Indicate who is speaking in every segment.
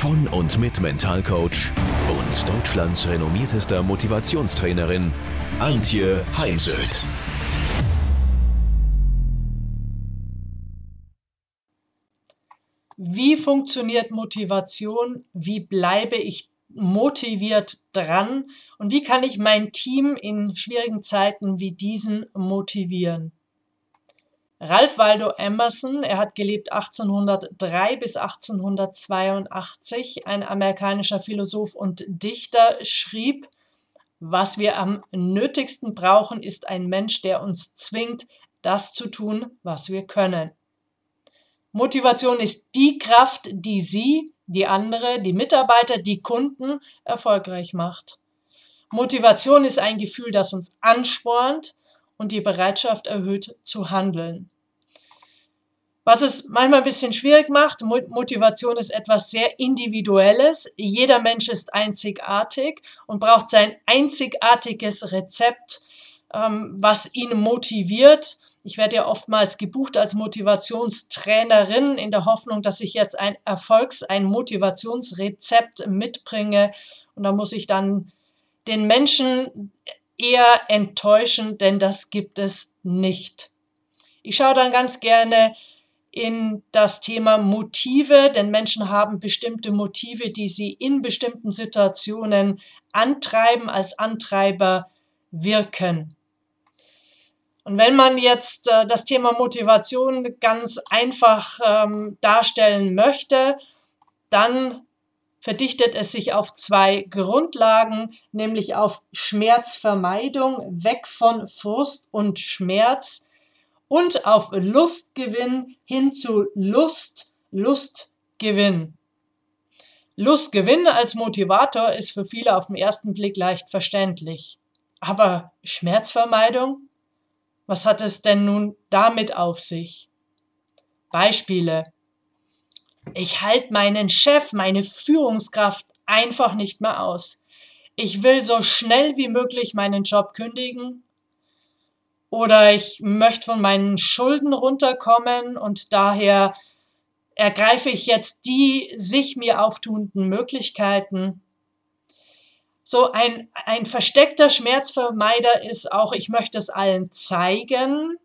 Speaker 1: von und mit Mentalcoach und Deutschlands renommiertester Motivationstrainerin Antje Heimsöth.
Speaker 2: Wie funktioniert Motivation? Wie bleibe ich motiviert dran? Und wie kann ich mein Team in schwierigen Zeiten wie diesen motivieren? Ralph Waldo Emerson, er hat gelebt 1803 bis 1882, ein amerikanischer Philosoph und Dichter, schrieb, was wir am nötigsten brauchen, ist ein Mensch, der uns zwingt, das zu tun, was wir können. Motivation ist die Kraft, die Sie, die andere, die Mitarbeiter, die Kunden erfolgreich macht. Motivation ist ein Gefühl, das uns anspornt und die Bereitschaft erhöht zu handeln. Was es manchmal ein bisschen schwierig macht, Motivation ist etwas sehr Individuelles. Jeder Mensch ist einzigartig und braucht sein einzigartiges Rezept, ähm, was ihn motiviert. Ich werde ja oftmals gebucht als Motivationstrainerin in der Hoffnung, dass ich jetzt ein Erfolgs-, ein Motivationsrezept mitbringe. Und da muss ich dann den Menschen eher enttäuschen, denn das gibt es nicht. Ich schaue dann ganz gerne in das Thema Motive, denn Menschen haben bestimmte Motive, die sie in bestimmten Situationen antreiben, als Antreiber wirken. Und wenn man jetzt äh, das Thema Motivation ganz einfach ähm, darstellen möchte, dann verdichtet es sich auf zwei Grundlagen, nämlich auf Schmerzvermeidung, weg von Frust und Schmerz und auf Lustgewinn hin zu Lust, Lustgewinn. Lustgewinn als Motivator ist für viele auf den ersten Blick leicht verständlich. Aber Schmerzvermeidung? Was hat es denn nun damit auf sich? Beispiele. Ich halte meinen Chef, meine Führungskraft einfach nicht mehr aus. Ich will so schnell wie möglich meinen Job kündigen. Oder ich möchte von meinen Schulden runterkommen und daher ergreife ich jetzt die sich mir auftuenden Möglichkeiten. So ein, ein versteckter Schmerzvermeider ist auch, ich möchte es allen zeigen.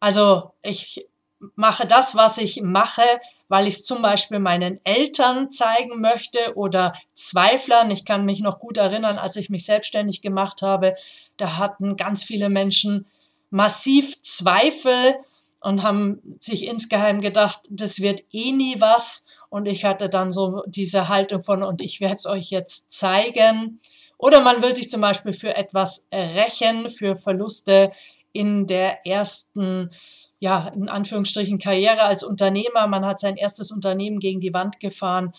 Speaker 2: Also ich mache das, was ich mache, weil ich es zum Beispiel meinen Eltern zeigen möchte oder Zweiflern. Ich kann mich noch gut erinnern, als ich mich selbstständig gemacht habe, da hatten ganz viele Menschen massiv Zweifel und haben sich insgeheim gedacht, das wird eh nie was. Und ich hatte dann so diese Haltung von, und ich werde es euch jetzt zeigen. Oder man will sich zum Beispiel für etwas rächen, für Verluste in der ersten, ja, in Anführungsstrichen Karriere als Unternehmer. Man hat sein erstes Unternehmen gegen die Wand gefahren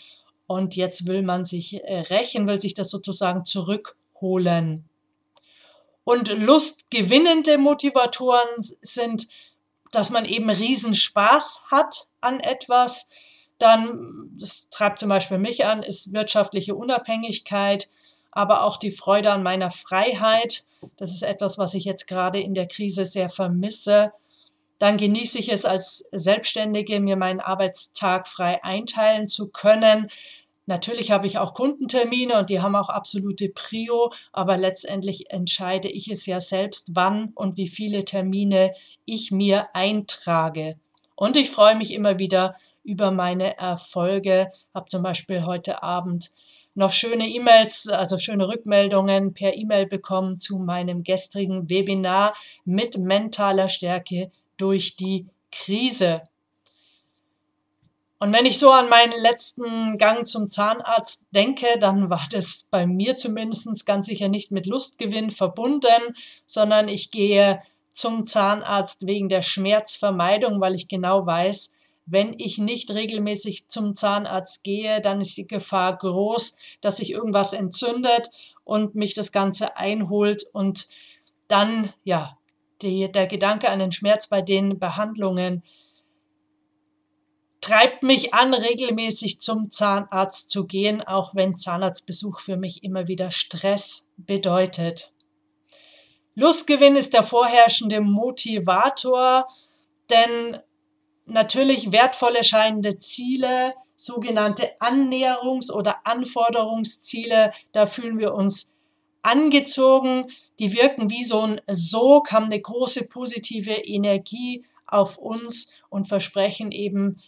Speaker 2: und jetzt will man sich äh, rächen, will sich das sozusagen zurückholen. Und lustgewinnende Motivatoren sind, dass man eben Riesenspaß hat an etwas, dann, das treibt zum Beispiel mich an, ist wirtschaftliche Unabhängigkeit, aber auch die Freude an meiner Freiheit. Das ist etwas, was ich jetzt gerade in der Krise sehr vermisse. Dann genieße ich es als Selbstständige, mir meinen Arbeitstag frei einteilen zu können. Natürlich habe ich auch Kundentermine und die haben auch absolute Prio, aber letztendlich entscheide ich es ja selbst, wann und wie viele Termine ich mir eintrage. Und ich freue mich immer wieder über meine Erfolge. Habe zum Beispiel heute Abend noch schöne E-Mails, also schöne Rückmeldungen per E-Mail bekommen zu meinem gestrigen Webinar mit mentaler Stärke durch die Krise. Und wenn ich so an meinen letzten Gang zum Zahnarzt denke, dann war das bei mir zumindest ganz sicher nicht mit Lustgewinn verbunden, sondern ich gehe zum Zahnarzt wegen der Schmerzvermeidung, weil ich genau weiß, wenn ich nicht regelmäßig zum Zahnarzt gehe, dann ist die Gefahr groß, dass sich irgendwas entzündet und mich das Ganze einholt und dann, ja, die, der Gedanke an den Schmerz bei den Behandlungen treibt mich an, regelmäßig zum Zahnarzt zu gehen, auch wenn Zahnarztbesuch für mich immer wieder Stress bedeutet. Lustgewinn ist der vorherrschende Motivator, denn natürlich wertvolle scheinende Ziele, sogenannte Annäherungs- oder Anforderungsziele, da fühlen wir uns angezogen, die wirken wie so ein Sog, haben eine große positive Energie auf uns und versprechen eben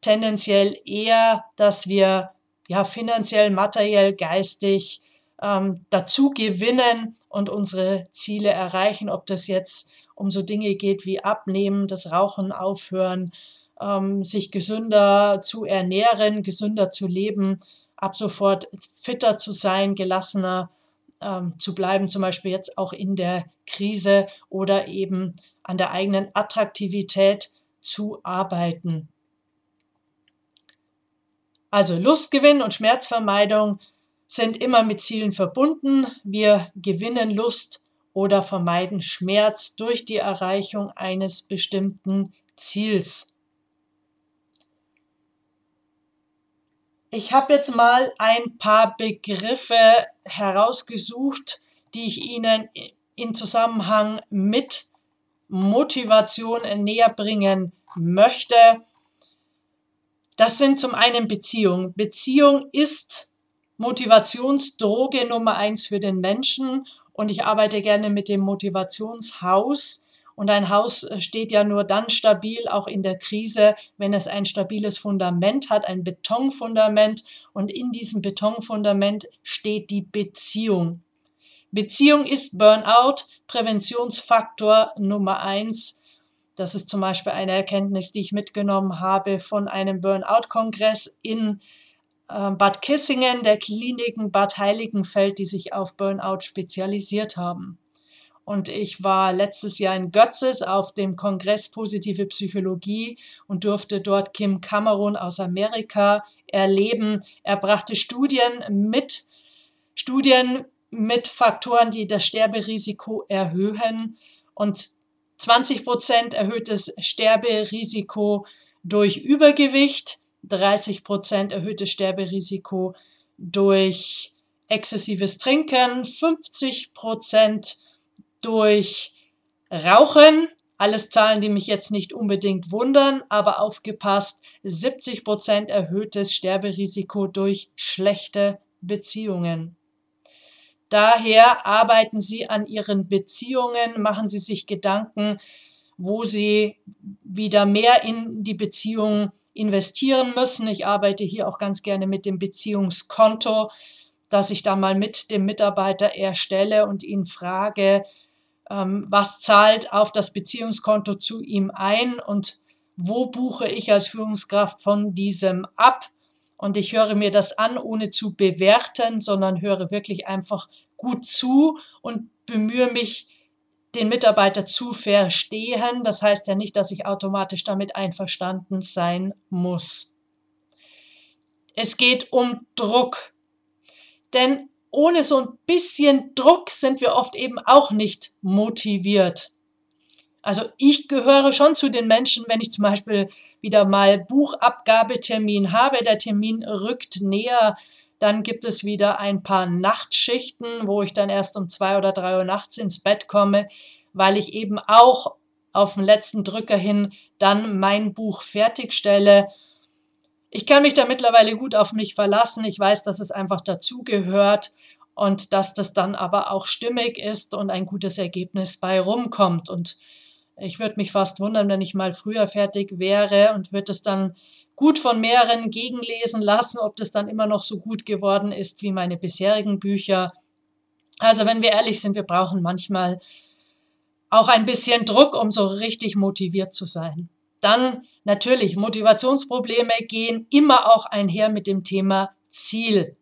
Speaker 2: tendenziell eher, dass wir ja finanziell, materiell, geistig ähm, dazu gewinnen und unsere Ziele erreichen, ob das jetzt um so Dinge geht wie Abnehmen, das Rauchen aufhören, ähm, sich gesünder zu ernähren, gesünder zu leben, ab sofort fitter zu sein, gelassener ähm, zu bleiben, zum Beispiel jetzt auch in der Krise oder eben an der eigenen Attraktivität zu arbeiten. Also Lustgewinn und Schmerzvermeidung sind immer mit Zielen verbunden. Wir gewinnen Lust oder vermeiden Schmerz durch die Erreichung eines bestimmten Ziels. Ich habe jetzt mal ein paar Begriffe herausgesucht, die ich Ihnen in Zusammenhang mit Motivation näher bringen möchte. Das sind zum einen Beziehung. Beziehung ist Motivationsdroge Nummer eins für den Menschen und ich arbeite gerne mit dem Motivationshaus. Und ein Haus äh, steht ja nur dann stabil, auch in der Krise, wenn es ein stabiles Fundament hat, ein Betonfundament. Und in diesem Betonfundament steht die Beziehung. Beziehung ist Burnout, Präventionsfaktor Nummer eins. Das ist zum Beispiel eine Erkenntnis, die ich mitgenommen habe von einem Burnout-Kongress in äh, Bad Kissingen, der Kliniken Bad Heiligenfeld, die sich auf Burnout spezialisiert haben. Und ich war letztes Jahr in Götzes auf dem Kongress Positive Psychologie und durfte dort Kim Cameron aus Amerika erleben. Er brachte Studien mit, Studien mit Faktoren, die das Sterberisiko erhöhen. Und 20 Prozent erhöhtes Sterberisiko durch Übergewicht, 30 Prozent erhöhtes Sterberisiko durch exzessives Trinken, 50 Prozent durch Rauchen, alles Zahlen, die mich jetzt nicht unbedingt wundern, aber aufgepasst, 70 Prozent erhöhtes Sterberisiko durch schlechte Beziehungen. Daher arbeiten Sie an Ihren Beziehungen, machen Sie sich Gedanken, wo Sie wieder mehr in die Beziehung investieren müssen. Ich arbeite hier auch ganz gerne mit dem Beziehungskonto, dass ich da mal mit dem Mitarbeiter erstelle und ihn frage, ähm, was zahlt auf das Beziehungskonto zu ihm ein und wo buche ich als Führungskraft von diesem ab. Und ich höre mir das an, ohne zu bewerten, sondern höre wirklich einfach gut zu und bemühe mich, den Mitarbeiter zu verstehen. Das heißt ja nicht, dass ich automatisch damit einverstanden sein muss. Es geht um Druck. Denn ohne so ein bisschen Druck sind wir oft eben auch nicht motiviert. Also ich gehöre schon zu den Menschen, wenn ich zum Beispiel wieder mal Buchabgabetermin habe, der Termin rückt näher, dann gibt es wieder ein paar Nachtschichten, wo ich dann erst um zwei oder drei Uhr nachts ins Bett komme, weil ich eben auch auf den letzten Drücker hin dann mein Buch fertigstelle ich kann mich da mittlerweile gut auf mich verlassen. Ich weiß, dass es einfach dazugehört und dass das dann aber auch stimmig ist und ein gutes Ergebnis bei rumkommt. Und ich würde mich fast wundern, wenn ich mal früher fertig wäre und würde es dann gut von mehreren gegenlesen lassen, ob das dann immer noch so gut geworden ist wie meine bisherigen Bücher. Also wenn wir ehrlich sind, wir brauchen manchmal auch ein bisschen Druck, um so richtig motiviert zu sein. Dann natürlich, Motivationsprobleme gehen immer auch einher mit dem Thema Ziel.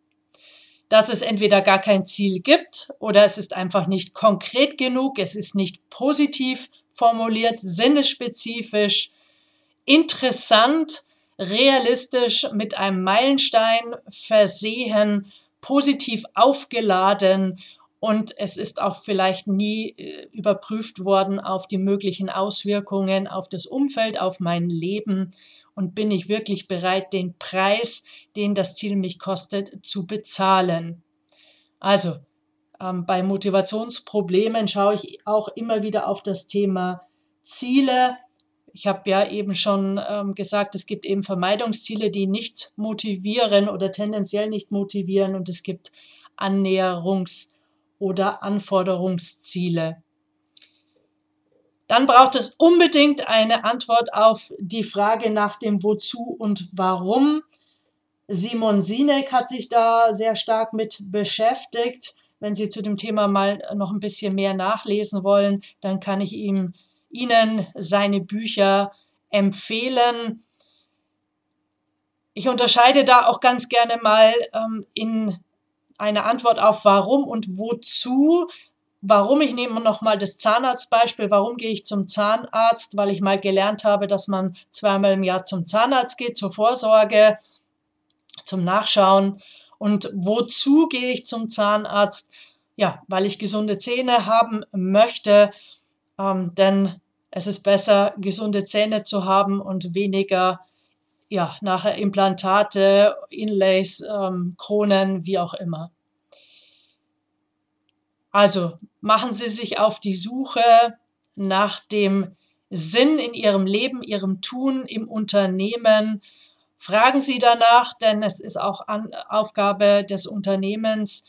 Speaker 2: Dass es entweder gar kein Ziel gibt oder es ist einfach nicht konkret genug, es ist nicht positiv formuliert, sinnespezifisch. interessant, realistisch mit einem Meilenstein versehen, positiv aufgeladen und es ist auch vielleicht nie äh, überprüft worden auf die möglichen Auswirkungen auf das Umfeld, auf mein Leben und bin ich wirklich bereit, den Preis, den das Ziel mich kostet, zu bezahlen. Also ähm, bei Motivationsproblemen schaue ich auch immer wieder auf das Thema Ziele. Ich habe ja eben schon ähm, gesagt, es gibt eben Vermeidungsziele, die nicht motivieren oder tendenziell nicht motivieren und es gibt Annäherungs- oder Anforderungsziele. Dann braucht es unbedingt eine Antwort auf die Frage nach dem Wozu und Warum. Simon Sinek hat sich da sehr stark mit beschäftigt. Wenn Sie zu dem Thema mal noch ein bisschen mehr nachlesen wollen, dann kann ich ihm, Ihnen seine Bücher empfehlen. Ich unterscheide da auch ganz gerne mal ähm, in eine Antwort auf warum und wozu. Warum, ich nehme nochmal das Zahnarztbeispiel, warum gehe ich zum Zahnarzt? Weil ich mal gelernt habe, dass man zweimal im Jahr zum Zahnarzt geht, zur Vorsorge, zum Nachschauen. Und wozu gehe ich zum Zahnarzt? Ja, weil ich gesunde Zähne haben möchte, ähm, denn es ist besser, gesunde Zähne zu haben und weniger ja, nachher Implantate, Inlays, ähm, Kronen, wie auch immer. Also machen Sie sich auf die Suche nach dem Sinn in Ihrem Leben, Ihrem Tun im Unternehmen. Fragen Sie danach, denn es ist auch an, Aufgabe des Unternehmens,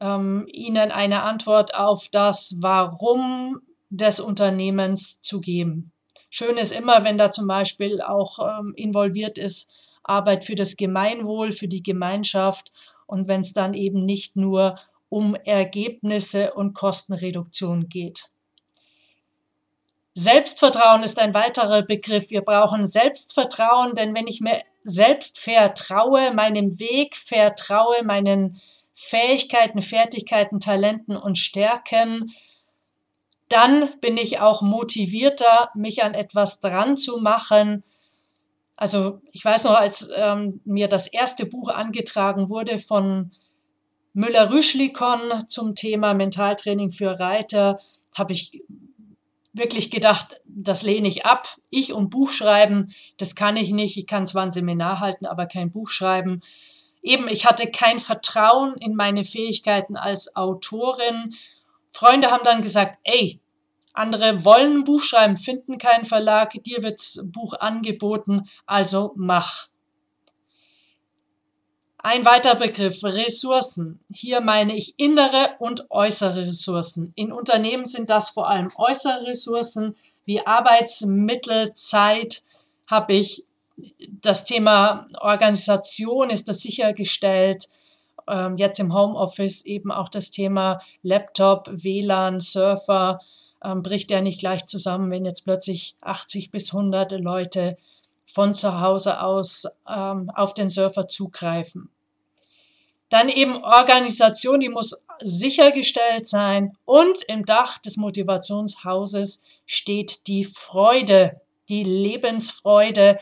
Speaker 2: ähm, Ihnen eine Antwort auf das Warum des Unternehmens zu geben. Schön ist immer, wenn da zum Beispiel auch ähm, involviert ist Arbeit für das Gemeinwohl, für die Gemeinschaft und wenn es dann eben nicht nur um Ergebnisse und Kostenreduktion geht. Selbstvertrauen ist ein weiterer Begriff. Wir brauchen Selbstvertrauen, denn wenn ich mir selbst vertraue, meinem Weg vertraue, meinen Fähigkeiten, Fertigkeiten, Talenten und Stärken, dann bin ich auch motivierter, mich an etwas dran zu machen. Also ich weiß noch, als ähm, mir das erste Buch angetragen wurde von Müller-Rüschlikon zum Thema Mentaltraining für Reiter, habe ich wirklich gedacht, das lehne ich ab. Ich und Buch schreiben, das kann ich nicht. Ich kann zwar ein Seminar halten, aber kein Buch schreiben. Eben, ich hatte kein Vertrauen in meine Fähigkeiten als Autorin. Freunde haben dann gesagt, ey, andere wollen ein Buch schreiben, finden keinen Verlag, dir wird's Buch angeboten, also mach. Ein weiterer Begriff, Ressourcen. Hier meine ich innere und äußere Ressourcen. In Unternehmen sind das vor allem äußere Ressourcen wie Arbeitsmittel, Zeit. Habe ich das Thema Organisation, ist das sichergestellt? Ähm, jetzt im Homeoffice eben auch das Thema Laptop, WLAN, Surfer, ähm, bricht ja nicht gleich zusammen, wenn jetzt plötzlich 80 bis 100 Leute von zu Hause aus ähm, auf den Surfer zugreifen. Dann eben Organisation, die muss sichergestellt sein und im Dach des Motivationshauses steht die Freude, die Lebensfreude,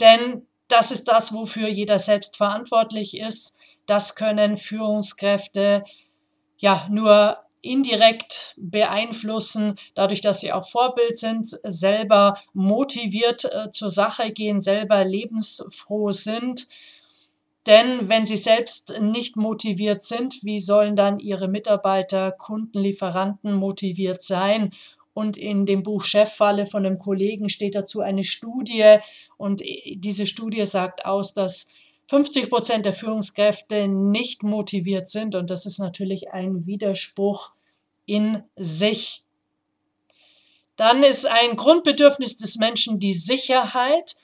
Speaker 2: denn das ist das, wofür jeder selbst verantwortlich ist. Das können Führungskräfte ja nur indirekt beeinflussen, dadurch, dass sie auch Vorbild sind, selber motiviert äh, zur Sache gehen, selber lebensfroh sind. Denn wenn sie selbst nicht motiviert sind, wie sollen dann ihre Mitarbeiter, Kunden, Lieferanten motiviert sein? Und in dem Buch Cheffalle von einem Kollegen steht dazu eine Studie. Und diese Studie sagt aus, dass 50 Prozent der Führungskräfte nicht motiviert sind. Und das ist natürlich ein Widerspruch in sich. Dann ist ein Grundbedürfnis des Menschen die Sicherheit.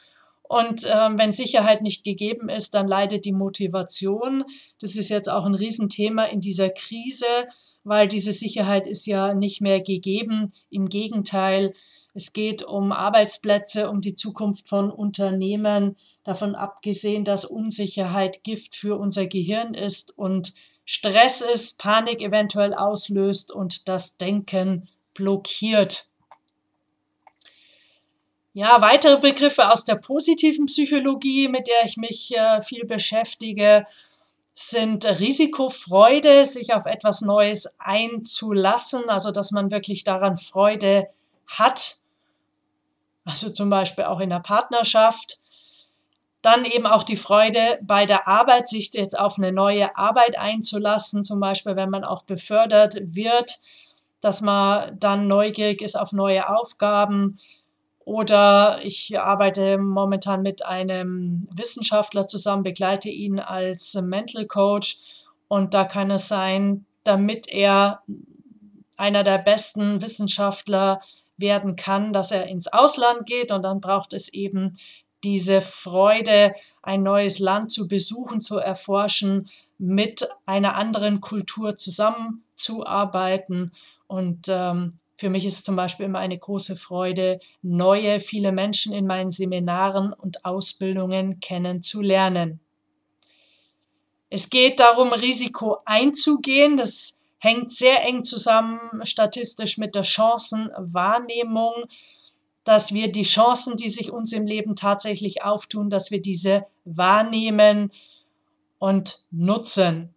Speaker 2: Und ähm, wenn Sicherheit nicht gegeben ist, dann leidet die Motivation. Das ist jetzt auch ein Riesenthema in dieser Krise, weil diese Sicherheit ist ja nicht mehr gegeben. Im Gegenteil, es geht um Arbeitsplätze, um die Zukunft von Unternehmen, davon abgesehen, dass Unsicherheit Gift für unser Gehirn ist und Stress ist, Panik eventuell auslöst und das Denken blockiert. Ja, weitere Begriffe aus der positiven Psychologie, mit der ich mich äh, viel beschäftige, sind Risikofreude, sich auf etwas Neues einzulassen, also dass man wirklich daran Freude hat, also zum Beispiel auch in der Partnerschaft. Dann eben auch die Freude bei der Arbeit, sich jetzt auf eine neue Arbeit einzulassen, zum Beispiel wenn man auch befördert wird, dass man dann neugierig ist auf neue Aufgaben. Oder ich arbeite momentan mit einem Wissenschaftler zusammen, begleite ihn als Mental Coach. Und da kann es sein, damit er einer der besten Wissenschaftler werden kann, dass er ins Ausland geht und dann braucht es eben diese Freude, ein neues Land zu besuchen, zu erforschen, mit einer anderen Kultur zusammenzuarbeiten und ähm, für mich ist zum Beispiel immer eine große Freude, neue, viele Menschen in meinen Seminaren und Ausbildungen kennenzulernen. Es geht darum, Risiko einzugehen. Das hängt sehr eng zusammen statistisch mit der Chancenwahrnehmung, dass wir die Chancen, die sich uns im Leben tatsächlich auftun, dass wir diese wahrnehmen und nutzen.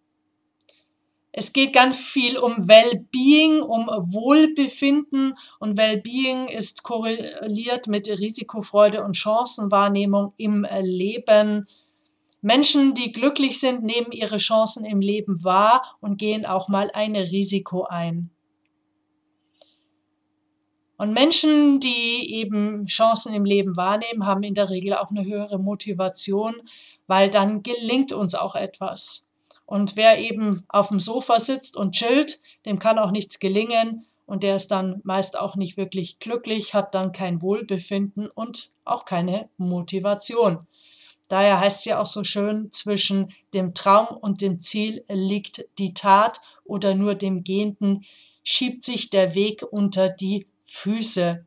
Speaker 2: Es geht ganz viel um Well-Being, um Wohlbefinden und Well-Being ist korreliert mit Risikofreude und Chancenwahrnehmung im Leben. Menschen, die glücklich sind, nehmen ihre Chancen im Leben wahr und gehen auch mal ein Risiko ein. Und Menschen, die eben Chancen im Leben wahrnehmen, haben in der Regel auch eine höhere Motivation, weil dann gelingt uns auch etwas. Und wer eben auf dem Sofa sitzt und chillt, dem kann auch nichts gelingen und der ist dann meist auch nicht wirklich glücklich, hat dann kein Wohlbefinden und auch keine Motivation. Daher heißt es ja auch so schön, zwischen dem Traum und dem Ziel liegt die Tat oder nur dem Gehenden schiebt sich der Weg unter die Füße.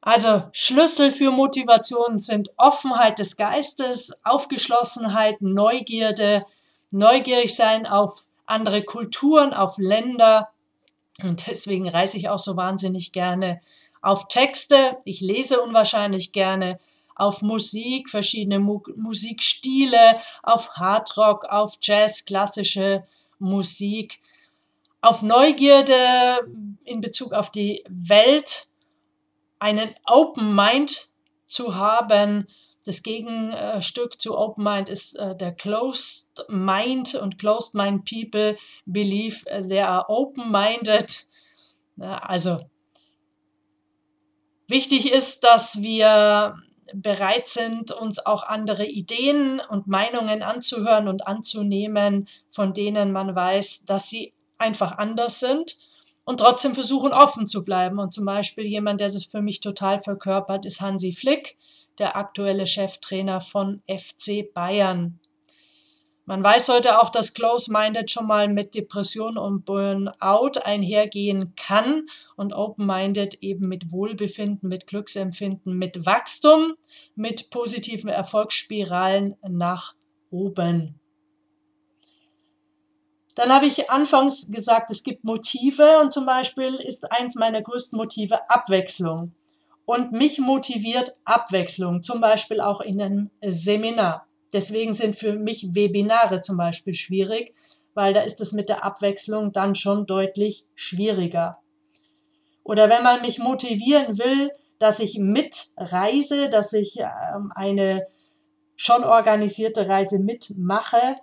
Speaker 2: Also Schlüssel für Motivation sind Offenheit des Geistes, Aufgeschlossenheit, Neugierde, neugierig sein auf andere Kulturen, auf Länder. Und deswegen reise ich auch so wahnsinnig gerne auf Texte. Ich lese unwahrscheinlich gerne auf Musik, verschiedene Mu Musikstile, auf Hardrock, auf Jazz, klassische Musik, auf Neugierde in Bezug auf die Welt einen Open Mind zu haben. Das Gegenstück zu Open Mind ist äh, der Closed Mind und Closed Mind People believe they are open-minded. Also wichtig ist, dass wir bereit sind, uns auch andere Ideen und Meinungen anzuhören und anzunehmen, von denen man weiß, dass sie einfach anders sind und trotzdem versuchen offen zu bleiben. Und zum Beispiel jemand, der das für mich total verkörpert, ist Hansi Flick, der aktuelle Cheftrainer von FC Bayern. Man weiß heute auch, dass Close-Minded schon mal mit Depression und Burnout einhergehen kann und Open-Minded eben mit Wohlbefinden, mit Glücksempfinden, mit Wachstum, mit positiven Erfolgsspiralen nach oben. Dann habe ich anfangs gesagt, es gibt Motive und zum Beispiel ist eins meiner größten Motive Abwechslung. Und mich motiviert Abwechslung, zum Beispiel auch in einem Seminar. Deswegen sind für mich Webinare zum Beispiel schwierig, weil da ist es mit der Abwechslung dann schon deutlich schwieriger. Oder wenn man mich motivieren will, dass ich mitreise, dass ich ähm, eine schon organisierte Reise mitmache,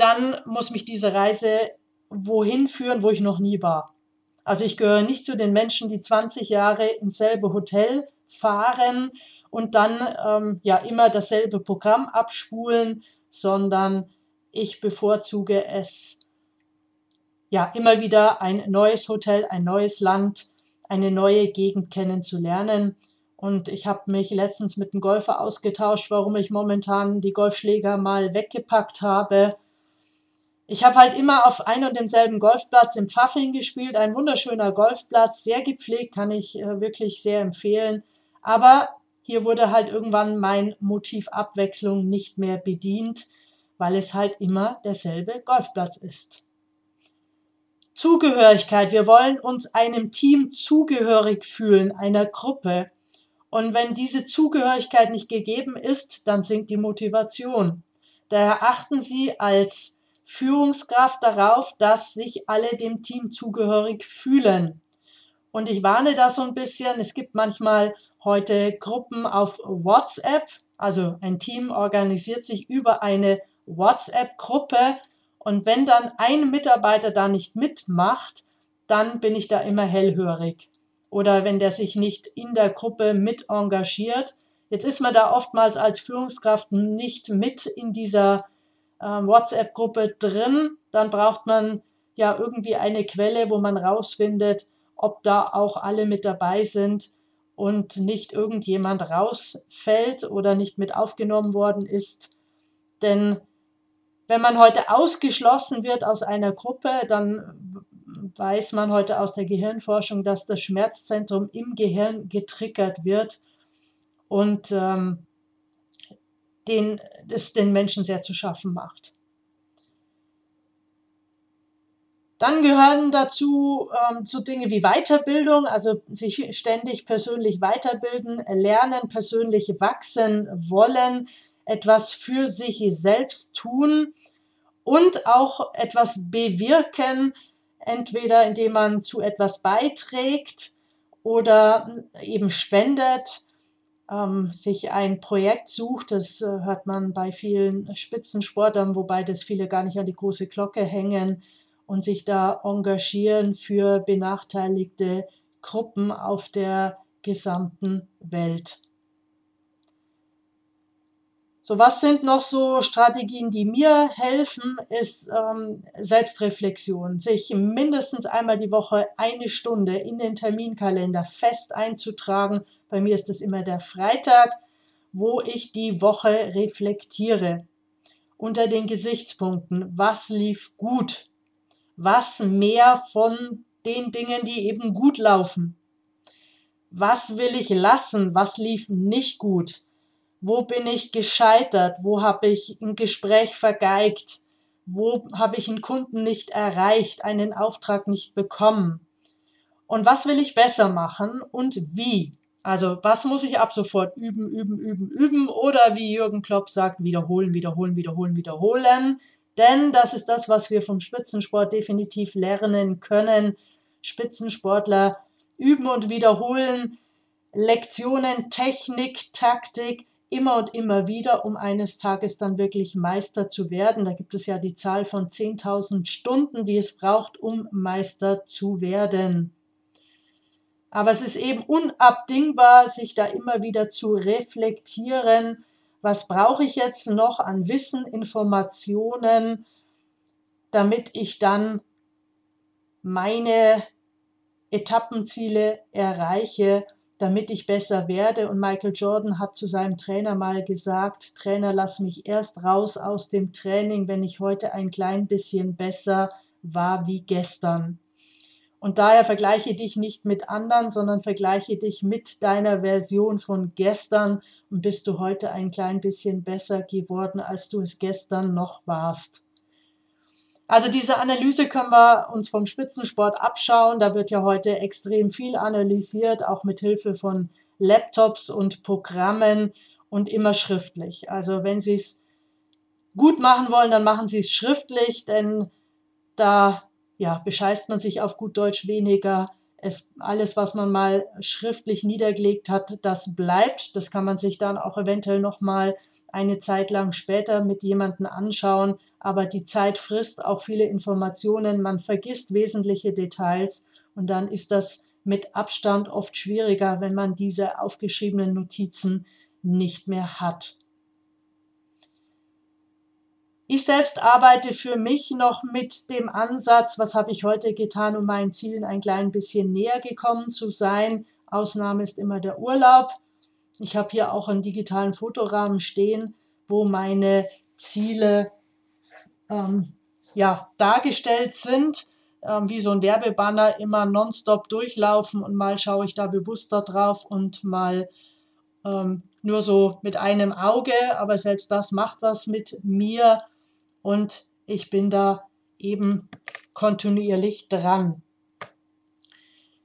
Speaker 2: dann muss mich diese Reise wohin führen, wo ich noch nie war. Also ich gehöre nicht zu den Menschen, die 20 Jahre ins selbe Hotel fahren und dann ähm, ja immer dasselbe Programm abspulen, sondern ich bevorzuge es ja immer wieder ein neues Hotel, ein neues Land, eine neue Gegend kennenzulernen. Und ich habe mich letztens mit einem Golfer ausgetauscht, warum ich momentan die Golfschläger mal weggepackt habe ich habe halt immer auf ein und demselben Golfplatz im Pfaffing gespielt. Ein wunderschöner Golfplatz, sehr gepflegt, kann ich äh, wirklich sehr empfehlen. Aber hier wurde halt irgendwann mein Motiv Abwechslung nicht mehr bedient, weil es halt immer derselbe Golfplatz ist. Zugehörigkeit. Wir wollen uns einem Team zugehörig fühlen, einer Gruppe. Und wenn diese Zugehörigkeit nicht gegeben ist, dann sinkt die Motivation. Daher achten Sie als Führungskraft darauf, dass sich alle dem Team zugehörig fühlen. Und ich warne da so ein bisschen. Es gibt manchmal heute Gruppen auf WhatsApp. Also ein Team organisiert sich über eine WhatsApp-Gruppe. Und wenn dann ein Mitarbeiter da nicht mitmacht, dann bin ich da immer hellhörig. Oder wenn der sich nicht in der Gruppe mit engagiert. Jetzt ist man da oftmals als Führungskraft nicht mit in dieser äh, WhatsApp-Gruppe drin. Dann braucht man ja irgendwie eine Quelle, wo man rausfindet, ob da auch alle mit dabei sind und nicht irgendjemand rausfällt oder nicht mit aufgenommen worden ist. Denn wenn man heute ausgeschlossen wird aus einer Gruppe, dann weiß man heute aus der Gehirnforschung, dass das Schmerzzentrum im Gehirn getriggert wird und ähm, den, es den Menschen sehr zu schaffen macht. Dann gehören dazu ähm, so Dinge wie Weiterbildung, also sich ständig persönlich weiterbilden, lernen, persönlich wachsen wollen, etwas für sich selbst tun und auch etwas bewirken, entweder indem man zu etwas beiträgt oder eben spendet, ähm, sich ein Projekt sucht. Das äh, hört man bei vielen Spitzensportlern, wobei das viele gar nicht an die große Glocke hängen und sich da engagieren für benachteiligte Gruppen auf der gesamten Welt. So, was sind noch so Strategien, die mir helfen, ist ähm, Selbstreflexion, sich mindestens einmal die Woche eine Stunde in den Terminkalender fest einzutragen. Bei mir ist es immer der Freitag, wo ich die Woche reflektiere. Unter den Gesichtspunkten, was lief gut, was mehr von den Dingen, die eben gut laufen. Was will ich lassen? Was lief nicht gut? Wo bin ich gescheitert? Wo habe ich ein Gespräch vergeigt? Wo habe ich einen Kunden nicht erreicht, einen Auftrag nicht bekommen? Und was will ich besser machen und wie? Also was muss ich ab sofort üben, üben, üben, üben oder wie Jürgen Klopp sagt, wiederholen, wiederholen, wiederholen, wiederholen. Denn das ist das, was wir vom Spitzensport definitiv lernen können. Spitzensportler üben und wiederholen Lektionen, Technik, Taktik immer und immer wieder, um eines Tages dann wirklich Meister zu werden. Da gibt es ja die Zahl von 10.000 Stunden, die es braucht, um Meister zu werden. Aber es ist eben unabdingbar, sich da immer wieder zu reflektieren was brauche ich jetzt noch an Wissen, Informationen, damit ich dann meine Etappenziele erreiche, damit ich besser werde. Und Michael Jordan hat zu seinem Trainer mal gesagt, Trainer, lass mich erst raus aus dem Training, wenn ich heute ein klein bisschen besser war wie gestern. Und daher vergleiche dich nicht mit anderen, sondern vergleiche dich mit deiner Version von gestern und bist du heute ein klein bisschen besser geworden, als du es gestern noch warst. Also diese Analyse können wir uns vom Spitzensport abschauen. Da wird ja heute extrem viel analysiert, auch mit Hilfe von Laptops und Programmen und immer schriftlich. Also wenn Sie es gut machen wollen, dann machen Sie es schriftlich, denn da ja, bescheißt man sich auf gut Deutsch weniger. Es, alles, was man mal schriftlich niedergelegt hat, das bleibt. Das kann man sich dann auch eventuell nochmal eine Zeit lang später mit jemandem anschauen. Aber die Zeit frisst auch viele Informationen. Man vergisst wesentliche Details und dann ist das mit Abstand oft schwieriger, wenn man diese aufgeschriebenen Notizen nicht mehr hat. Ich selbst arbeite für mich noch mit dem Ansatz, was habe ich heute getan, um meinen Zielen ein klein bisschen näher gekommen zu sein. Ausnahme ist immer der Urlaub. Ich habe hier auch einen digitalen Fotorahmen stehen, wo meine Ziele ähm, ja, dargestellt sind, ähm, wie so ein Werbebanner immer nonstop durchlaufen und mal schaue ich da bewusster drauf und mal ähm, nur so mit einem Auge, aber selbst das macht was mit mir und ich bin da eben kontinuierlich dran.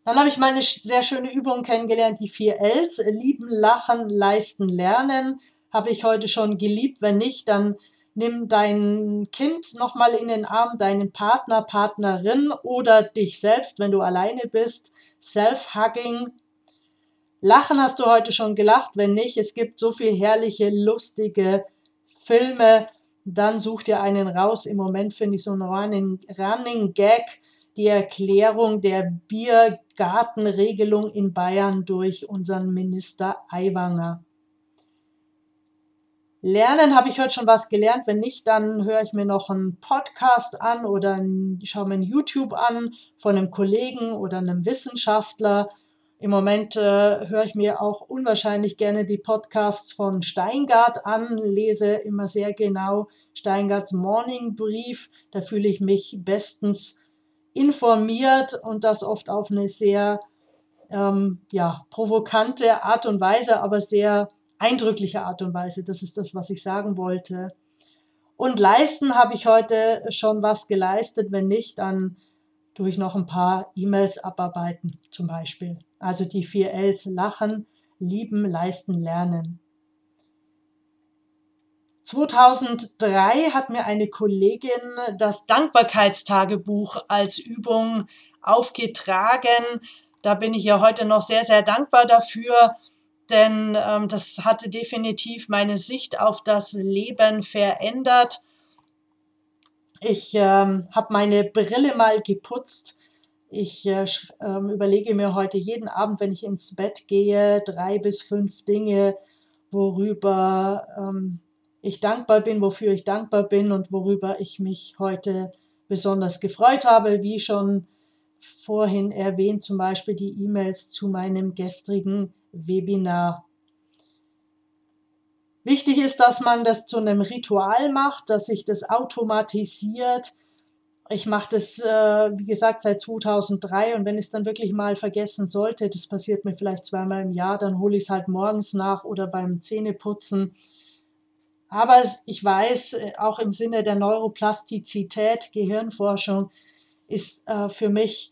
Speaker 2: Dann habe ich meine sehr schöne Übung kennengelernt, die vier Ls. Lieben, lachen, leisten, lernen. Habe ich heute schon geliebt. Wenn nicht, dann nimm dein Kind nochmal in den Arm, deinen Partner, Partnerin oder dich selbst, wenn du alleine bist. Self-Hugging. Lachen hast du heute schon gelacht. Wenn nicht, es gibt so viel herrliche, lustige Filme. Dann such dir einen raus. Im Moment finde ich so einen Running, Running Gag die Erklärung der Biergartenregelung in Bayern durch unseren Minister Aiwanger. Lernen habe ich heute schon was gelernt. Wenn nicht, dann höre ich mir noch einen Podcast an oder schaue mir ein YouTube an von einem Kollegen oder einem Wissenschaftler. Im Moment äh, höre ich mir auch unwahrscheinlich gerne die Podcasts von Steingart an, lese immer sehr genau Steingarts Morning Brief. Da fühle ich mich bestens informiert und das oft auf eine sehr ähm, ja, provokante Art und Weise, aber sehr eindrückliche Art und Weise. Das ist das, was ich sagen wollte. Und leisten habe ich heute schon was geleistet. Wenn nicht, dann tue ich noch ein paar E-Mails abarbeiten, zum Beispiel. Also die vier Ls lachen, lieben, leisten, lernen. 2003 hat mir eine Kollegin das Dankbarkeitstagebuch als Übung aufgetragen. Da bin ich ja heute noch sehr, sehr dankbar dafür, denn ähm, das hatte definitiv meine Sicht auf das Leben verändert. Ich ähm, habe meine Brille mal geputzt. Ich äh, äh, überlege mir heute jeden Abend, wenn ich ins Bett gehe, drei bis fünf Dinge, worüber ähm, ich dankbar bin, wofür ich dankbar bin und worüber ich mich heute besonders gefreut habe, wie schon vorhin erwähnt, zum Beispiel die E-Mails zu meinem gestrigen Webinar. Wichtig ist, dass man das zu einem Ritual macht, dass sich das automatisiert. Ich mache das, äh, wie gesagt, seit 2003 und wenn ich es dann wirklich mal vergessen sollte, das passiert mir vielleicht zweimal im Jahr, dann hole ich es halt morgens nach oder beim Zähneputzen aber ich weiß, äh, auch im Sinne der Neuroplastizität, Gehirnforschung, ist äh, für mich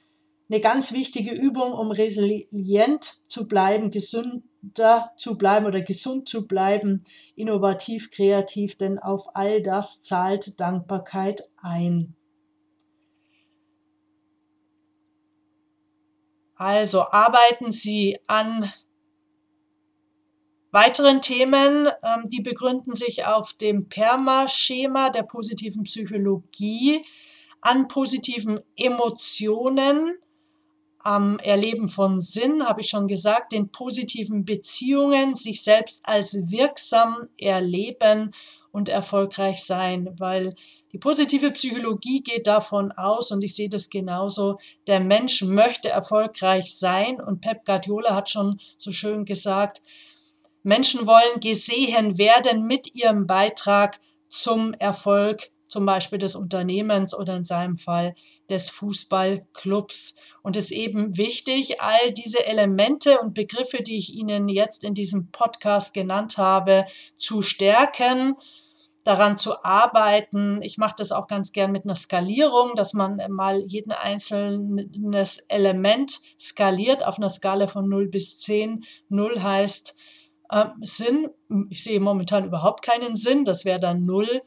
Speaker 2: eine ganz wichtige Übung, um resilient zu bleiben, gesünder zu bleiben oder gesund zu bleiben, innovativ, kreativ, denn auf all das zahlt Dankbarkeit ein. Also arbeiten Sie an Weiteren Themen, ähm, die begründen sich auf dem PERMA-Schema der positiven Psychologie, an positiven Emotionen, am Erleben von Sinn, habe ich schon gesagt, den positiven Beziehungen, sich selbst als wirksam erleben und erfolgreich sein, weil die positive Psychologie geht davon aus, und ich sehe das genauso, der Mensch möchte erfolgreich sein und Pep Guardiola hat schon so schön gesagt, Menschen wollen gesehen werden mit ihrem Beitrag zum Erfolg zum Beispiel des Unternehmens oder in seinem Fall des Fußballclubs. Und es ist eben wichtig, all diese Elemente und Begriffe, die ich Ihnen jetzt in diesem Podcast genannt habe, zu stärken, daran zu arbeiten. Ich mache das auch ganz gern mit einer Skalierung, dass man mal jeden einzelnes Element skaliert auf einer Skala von 0 bis 10. 0 heißt, äh, Sinn, ich sehe momentan überhaupt keinen Sinn, das wäre dann 0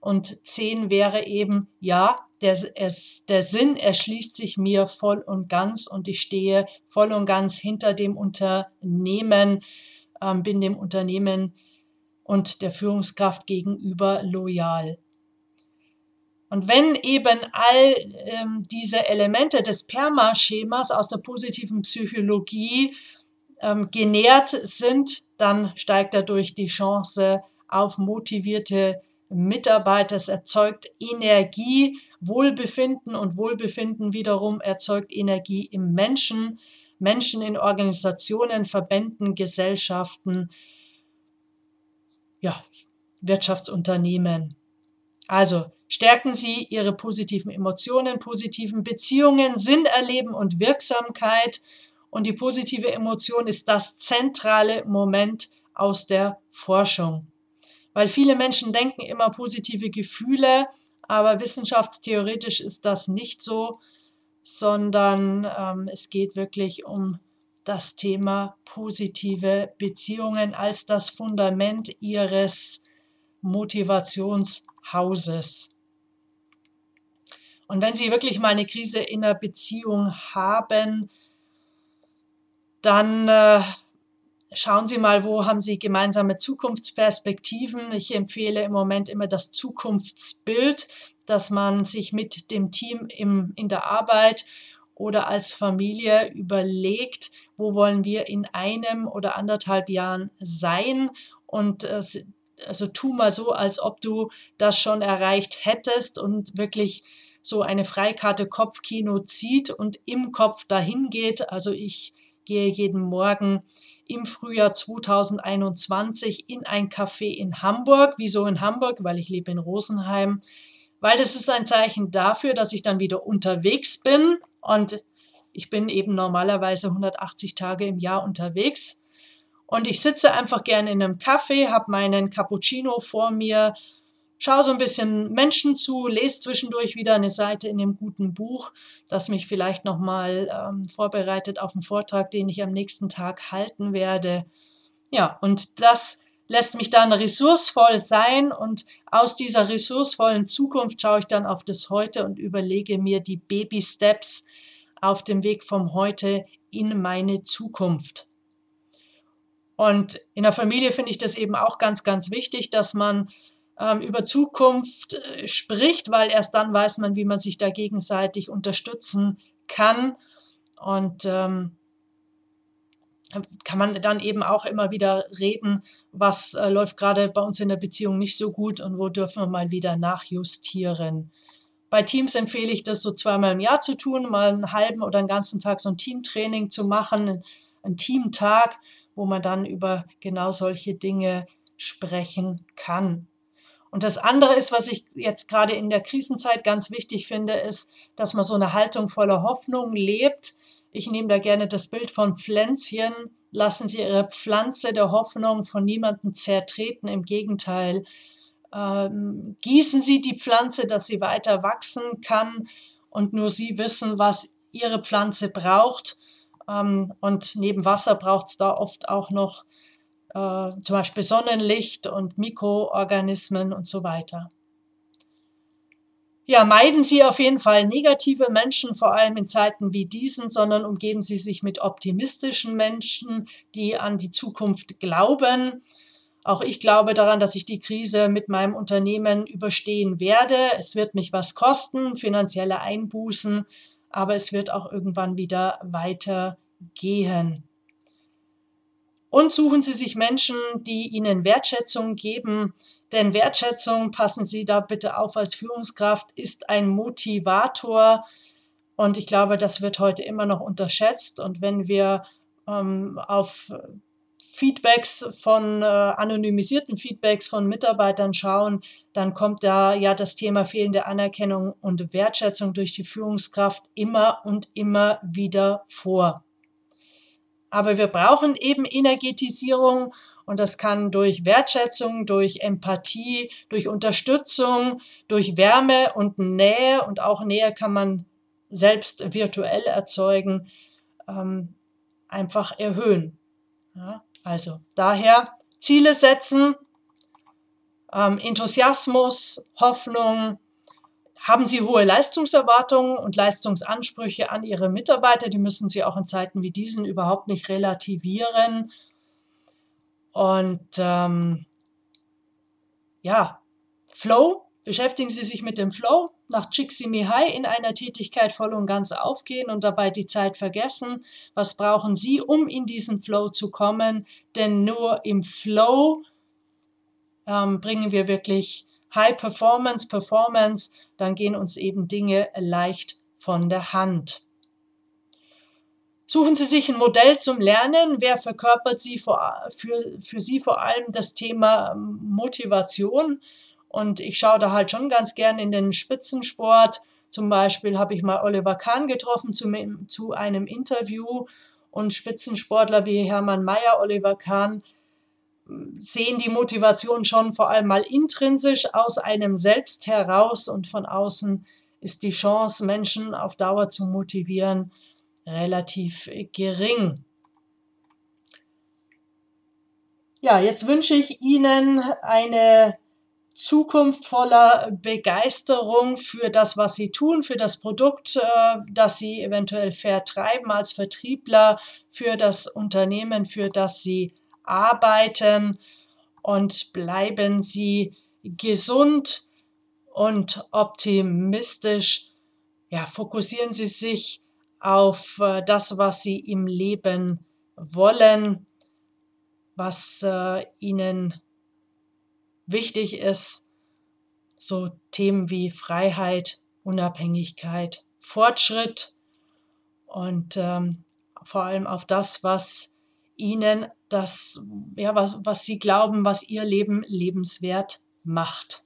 Speaker 2: und 10 wäre eben, ja, der, es, der Sinn erschließt sich mir voll und ganz und ich stehe voll und ganz hinter dem Unternehmen, ähm, bin dem Unternehmen und der Führungskraft gegenüber loyal. Und wenn eben all ähm, diese Elemente des PERMA-Schemas aus der positiven Psychologie ähm, genährt sind, dann steigt dadurch die Chance auf motivierte Mitarbeiter. Es erzeugt Energie, Wohlbefinden und Wohlbefinden wiederum erzeugt Energie im Menschen, Menschen in Organisationen, Verbänden, Gesellschaften, ja, Wirtschaftsunternehmen. Also stärken Sie Ihre positiven Emotionen, positiven Beziehungen, Sinn erleben und Wirksamkeit und die positive Emotion ist das zentrale Moment aus der Forschung. Weil viele Menschen denken immer positive Gefühle, aber wissenschaftstheoretisch ist das nicht so, sondern ähm, es geht wirklich um das Thema positive Beziehungen als das Fundament ihres Motivationshauses. Und wenn Sie wirklich mal eine Krise in der Beziehung haben, dann äh, schauen Sie mal, wo haben Sie gemeinsame Zukunftsperspektiven. Ich empfehle im Moment immer das Zukunftsbild, dass man sich mit dem Team im, in der Arbeit oder als Familie überlegt, wo wollen wir in einem oder anderthalb Jahren sein und äh, also tu mal so, als ob du das schon erreicht hättest und wirklich so eine Freikarte Kopfkino zieht und im Kopf dahin geht. Also ich gehe jeden Morgen im Frühjahr 2021 in ein Café in Hamburg. Wieso in Hamburg? Weil ich lebe in Rosenheim. Weil das ist ein Zeichen dafür, dass ich dann wieder unterwegs bin und ich bin eben normalerweise 180 Tage im Jahr unterwegs. Und ich sitze einfach gerne in einem Café, habe meinen Cappuccino vor mir, schaue so ein bisschen Menschen zu, lese zwischendurch wieder eine Seite in dem guten Buch, das mich vielleicht nochmal ähm, vorbereitet auf einen Vortrag, den ich am nächsten Tag halten werde. Ja, und das lässt mich dann ressourcevoll sein und aus dieser ressourcevollen Zukunft schaue ich dann auf das Heute und überlege mir die Baby Steps auf dem Weg vom Heute in meine Zukunft. Und in der Familie finde ich das eben auch ganz, ganz wichtig, dass man ähm, über Zukunft äh, spricht, weil erst dann weiß man, wie man sich da gegenseitig unterstützen kann. Und ähm, kann man dann eben auch immer wieder reden, was äh, läuft gerade bei uns in der Beziehung nicht so gut und wo dürfen wir mal wieder nachjustieren. Bei Teams empfehle ich das so zweimal im Jahr zu tun, mal einen halben oder einen ganzen Tag so ein Teamtraining zu machen, ein Teamtag, wo man dann über genau solche Dinge sprechen kann. Und das andere ist, was ich jetzt gerade in der Krisenzeit ganz wichtig finde, ist, dass man so eine Haltung voller Hoffnung lebt. Ich nehme da gerne das Bild von Pflänzchen. Lassen Sie Ihre Pflanze der Hoffnung von niemandem zertreten. Im Gegenteil, ähm, gießen Sie die Pflanze, dass sie weiter wachsen kann. Und nur Sie wissen, was Ihre Pflanze braucht. Ähm, und neben Wasser braucht es da oft auch noch äh, zum Beispiel Sonnenlicht und Mikroorganismen und so weiter. Ja, meiden Sie auf jeden Fall negative Menschen, vor allem in Zeiten wie diesen, sondern umgeben Sie sich mit optimistischen Menschen, die an die Zukunft glauben. Auch ich glaube daran, dass ich die Krise mit meinem Unternehmen überstehen werde. Es wird mich was kosten, finanzielle Einbußen, aber es wird auch irgendwann wieder weitergehen. Und suchen Sie sich Menschen, die Ihnen Wertschätzung geben, denn Wertschätzung, passen Sie da bitte auf als Führungskraft, ist ein Motivator. Und ich glaube, das wird heute immer noch unterschätzt. Und wenn wir ähm, auf Feedbacks von äh, anonymisierten Feedbacks von Mitarbeitern schauen, dann kommt da ja das Thema fehlende Anerkennung und Wertschätzung durch die Führungskraft immer und immer wieder vor. Aber wir brauchen eben Energetisierung und das kann durch Wertschätzung, durch Empathie, durch Unterstützung, durch Wärme und Nähe und auch Nähe kann man selbst virtuell erzeugen, ähm, einfach erhöhen. Ja, also daher Ziele setzen, ähm, Enthusiasmus, Hoffnung, haben Sie hohe Leistungserwartungen und Leistungsansprüche an Ihre Mitarbeiter? Die müssen Sie auch in Zeiten wie diesen überhaupt nicht relativieren. Und ähm, ja, Flow, beschäftigen Sie sich mit dem Flow, nach Csikszentmihalyi in einer Tätigkeit voll und ganz aufgehen und dabei die Zeit vergessen. Was brauchen Sie, um in diesen Flow zu kommen? Denn nur im Flow ähm, bringen wir wirklich High Performance, Performance, dann gehen uns eben Dinge leicht von der Hand. Suchen Sie sich ein Modell zum Lernen. Wer verkörpert Sie vor, für, für Sie vor allem das Thema ähm, Motivation? Und ich schaue da halt schon ganz gern in den Spitzensport. Zum Beispiel habe ich mal Oliver Kahn getroffen zu, zu einem Interview und Spitzensportler wie Hermann Mayer, Oliver Kahn sehen die Motivation schon vor allem mal intrinsisch aus einem selbst heraus und von außen ist die Chance, Menschen auf Dauer zu motivieren, relativ gering. Ja, jetzt wünsche ich Ihnen eine Zukunft voller Begeisterung für das, was Sie tun, für das Produkt, äh, das Sie eventuell vertreiben als Vertriebler, für das Unternehmen, für das Sie arbeiten und bleiben Sie gesund und optimistisch. Ja, fokussieren Sie sich auf äh, das, was Sie im Leben wollen, was äh, Ihnen wichtig ist. So Themen wie Freiheit, Unabhängigkeit, Fortschritt und ähm, vor allem auf das, was Ihnen das, ja, was, was Sie glauben, was Ihr Leben lebenswert macht.